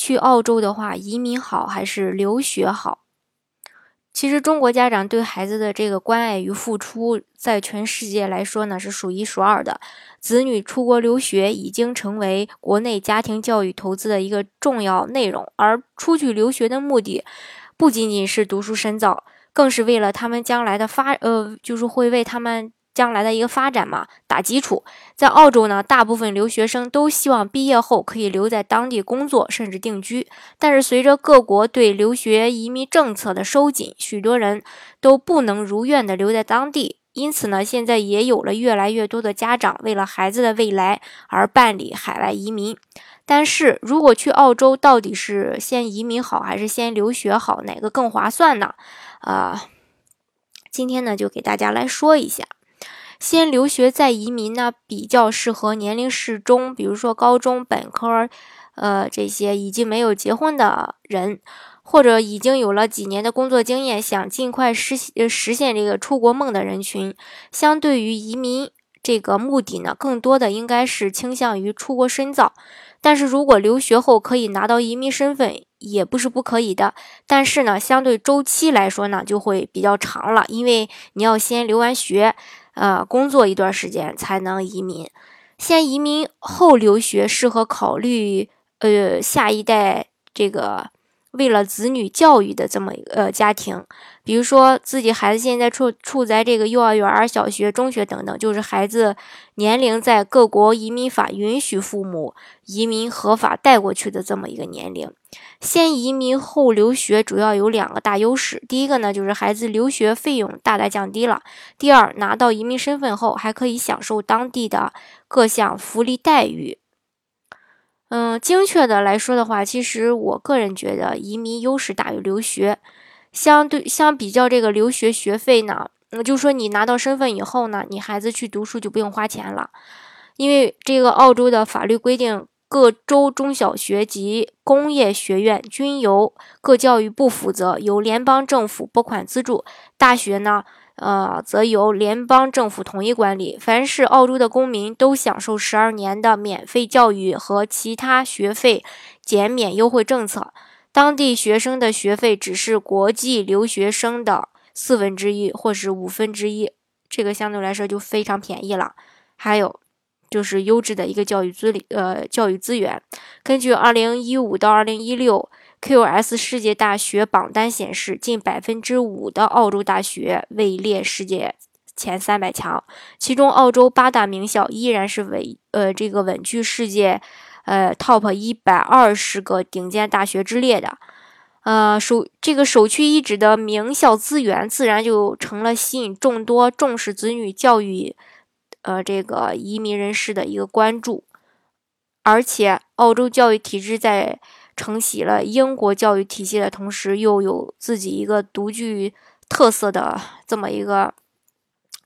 去澳洲的话，移民好还是留学好？其实中国家长对孩子的这个关爱与付出，在全世界来说呢是数一数二的。子女出国留学已经成为国内家庭教育投资的一个重要内容，而出去留学的目的，不仅仅是读书深造，更是为了他们将来的发，呃，就是会为他们。将来的一个发展嘛，打基础。在澳洲呢，大部分留学生都希望毕业后可以留在当地工作，甚至定居。但是随着各国对留学移民政策的收紧，许多人都不能如愿的留在当地。因此呢，现在也有了越来越多的家长为了孩子的未来而办理海外移民。但是如果去澳洲，到底是先移民好还是先留学好，哪个更划算呢？啊，今天呢，就给大家来说一下。先留学再移民呢，比较适合年龄适中，比如说高中本科，呃，这些已经没有结婚的人，或者已经有了几年的工作经验，想尽快实实现这个出国梦的人群。相对于移民这个目的呢，更多的应该是倾向于出国深造。但是如果留学后可以拿到移民身份，也不是不可以的。但是呢，相对周期来说呢，就会比较长了，因为你要先留完学。呃，工作一段时间才能移民，先移民后留学适合考虑呃下一代这个。为了子女教育的这么一个家庭，比如说自己孩子现在处处在这个幼儿园、小学、中学等等，就是孩子年龄在各国移民法允许父母移民合法带过去的这么一个年龄。先移民后留学主要有两个大优势，第一个呢就是孩子留学费用大大降低了；第二，拿到移民身份后还可以享受当地的各项福利待遇。嗯，精确的来说的话，其实我个人觉得移民优势大于留学。相对相比较这个留学学费呢，嗯，就说你拿到身份以后呢，你孩子去读书就不用花钱了，因为这个澳洲的法律规定，各州中小学及工业学院均由各教育部负责，由联邦政府拨款资助。大学呢？呃，则由联邦政府统一管理。凡是澳洲的公民都享受十二年的免费教育和其他学费减免优惠政策。当地学生的学费只是国际留学生的四分之一或是五分之一，这个相对来说就非常便宜了。还有就是优质的一个教育资理呃教育资源。根据二零一五到二零一六。QS 世界大学榜单显示，近百分之五的澳洲大学位列世界前三百强，其中澳洲八大名校依然是稳呃这个稳居世界呃 top 一百二十个顶尖大学之列的，呃首这个首屈一指的名校资源，自然就成了吸引众多重视子女教育呃这个移民人士的一个关注，而且澳洲教育体制在。承袭了英国教育体系的同时，又有自己一个独具特色的这么一个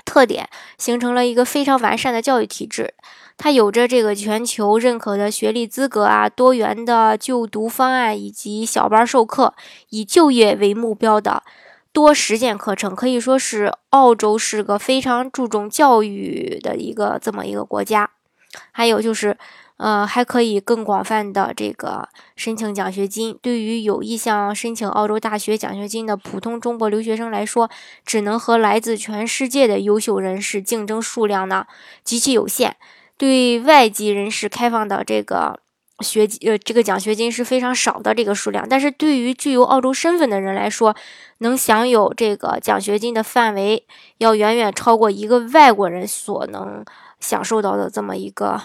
特点，形成了一个非常完善的教育体制。它有着这个全球认可的学历资格啊，多元的就读方案，以及小班授课，以就业为目标的多实践课程，可以说是澳洲是个非常注重教育的一个这么一个国家。还有就是。呃，还可以更广泛的这个申请奖学金。对于有意向申请澳洲大学奖学金的普通中国留学生来说，只能和来自全世界的优秀人士竞争，数量呢极其有限。对外籍人士开放的这个学呃这个奖学金是非常少的这个数量。但是对于具有澳洲身份的人来说，能享有这个奖学金的范围要远远超过一个外国人所能享受到的这么一个。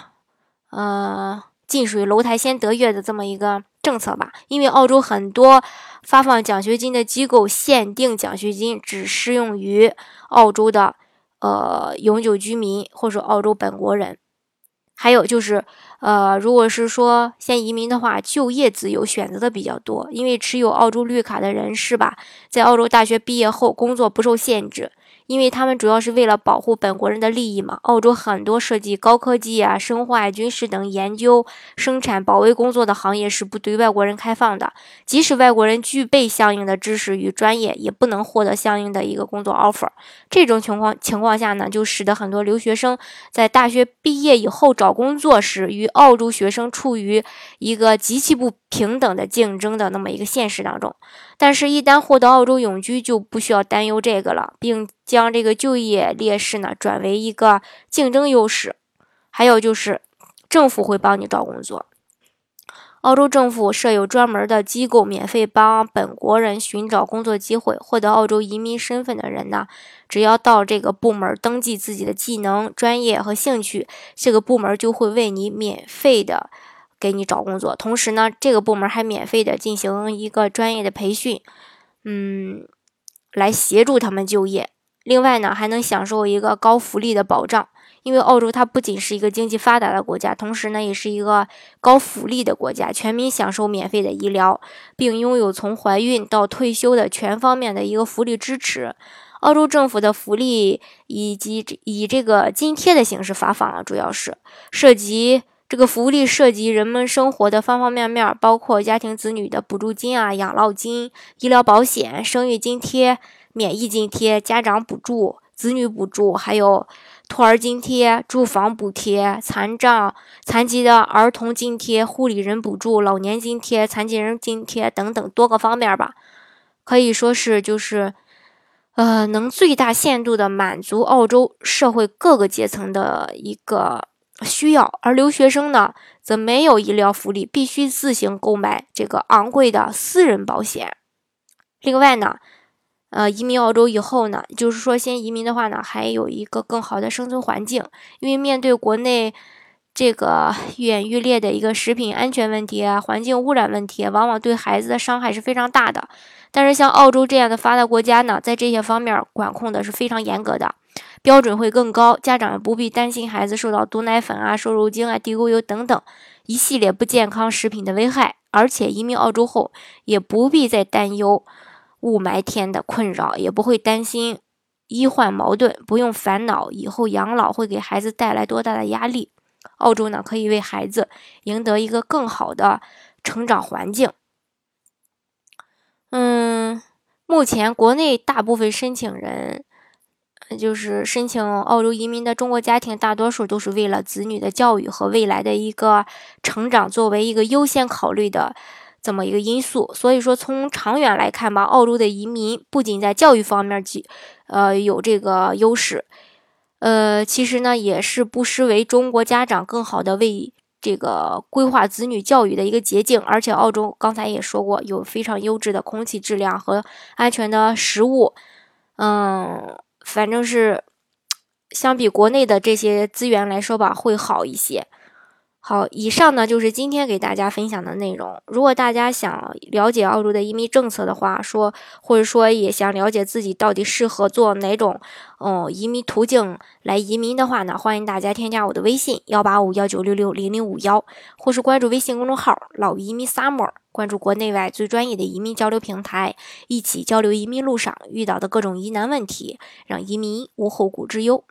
呃，近水楼台先得月的这么一个政策吧，因为澳洲很多发放奖学金的机构限定奖学金只适用于澳洲的呃永久居民或者澳洲本国人。还有就是，呃，如果是说先移民的话，就业自由选择的比较多，因为持有澳洲绿卡的人士吧，在澳洲大学毕业后工作不受限制。因为他们主要是为了保护本国人的利益嘛。澳洲很多涉及高科技啊、生化、军事等研究、生产、保卫工作的行业是不对外国人开放的。即使外国人具备相应的知识与专业，也不能获得相应的一个工作 offer。这种情况情况下呢，就使得很多留学生在大学毕业以后找工作时，与澳洲学生处于一个极其不平等的竞争的那么一个现实当中。但是，一旦获得澳洲永居，就不需要担忧这个了，并将这个就业劣势呢转为一个竞争优势。还有就是，政府会帮你找工作。澳洲政府设有专门的机构，免费帮本国人寻找工作机会。获得澳洲移民身份的人呢，只要到这个部门登记自己的技能、专业和兴趣，这个部门就会为你免费的。给你找工作，同时呢，这个部门还免费的进行一个专业的培训，嗯，来协助他们就业。另外呢，还能享受一个高福利的保障，因为澳洲它不仅是一个经济发达的国家，同时呢，也是一个高福利的国家，全民享受免费的医疗，并拥有从怀孕到退休的全方面的一个福利支持。澳洲政府的福利以及以这个津贴的形式发放了，主要是涉及。这个福利涉及人们生活的方方面面，包括家庭子女的补助金啊、养老金、医疗保险、生育津贴、免疫津贴、家长补助、子女补助，还有托儿津贴、住房补贴、残障、残疾的儿童津贴、护理人补助、老年津贴、残疾人津贴等等多个方面吧，可以说是就是，呃，能最大限度的满足澳洲社会各个阶层的一个。需要，而留学生呢，则没有医疗福利，必须自行购买这个昂贵的私人保险。另外呢，呃，移民澳洲以后呢，就是说先移民的话呢，还有一个更好的生存环境，因为面对国内这个愈演愈烈的一个食品安全问题啊，环境污染问题，往往对孩子的伤害是非常大的。但是像澳洲这样的发达国家呢，在这些方面管控的是非常严格的。标准会更高，家长也不必担心孩子受到毒奶粉啊、瘦肉精啊、地沟油等等一系列不健康食品的危害。而且移民澳洲后，也不必再担忧雾霾天的困扰，也不会担心医患矛盾，不用烦恼以后养老会给孩子带来多大的压力。澳洲呢，可以为孩子赢得一个更好的成长环境。嗯，目前国内大部分申请人。就是申请澳洲移民的中国家庭，大多数都是为了子女的教育和未来的一个成长作为一个优先考虑的这么一个因素。所以说，从长远来看吧，澳洲的移民不仅在教育方面及，呃，有这个优势，呃，其实呢，也是不失为中国家长更好的为这个规划子女教育的一个捷径。而且，澳洲刚才也说过，有非常优质的空气质量和安全的食物，嗯。反正是，相比国内的这些资源来说吧，会好一些。好，以上呢就是今天给大家分享的内容。如果大家想了解澳洲的移民政策的话，说或者说也想了解自己到底适合做哪种哦移民途径来移民的话呢，欢迎大家添加我的微信幺八五幺九六六零零五幺，或是关注微信公众号“老移民 summer”，关注国内外最专业的移民交流平台，一起交流移民路上遇到的各种疑难问题，让移民无后顾之忧。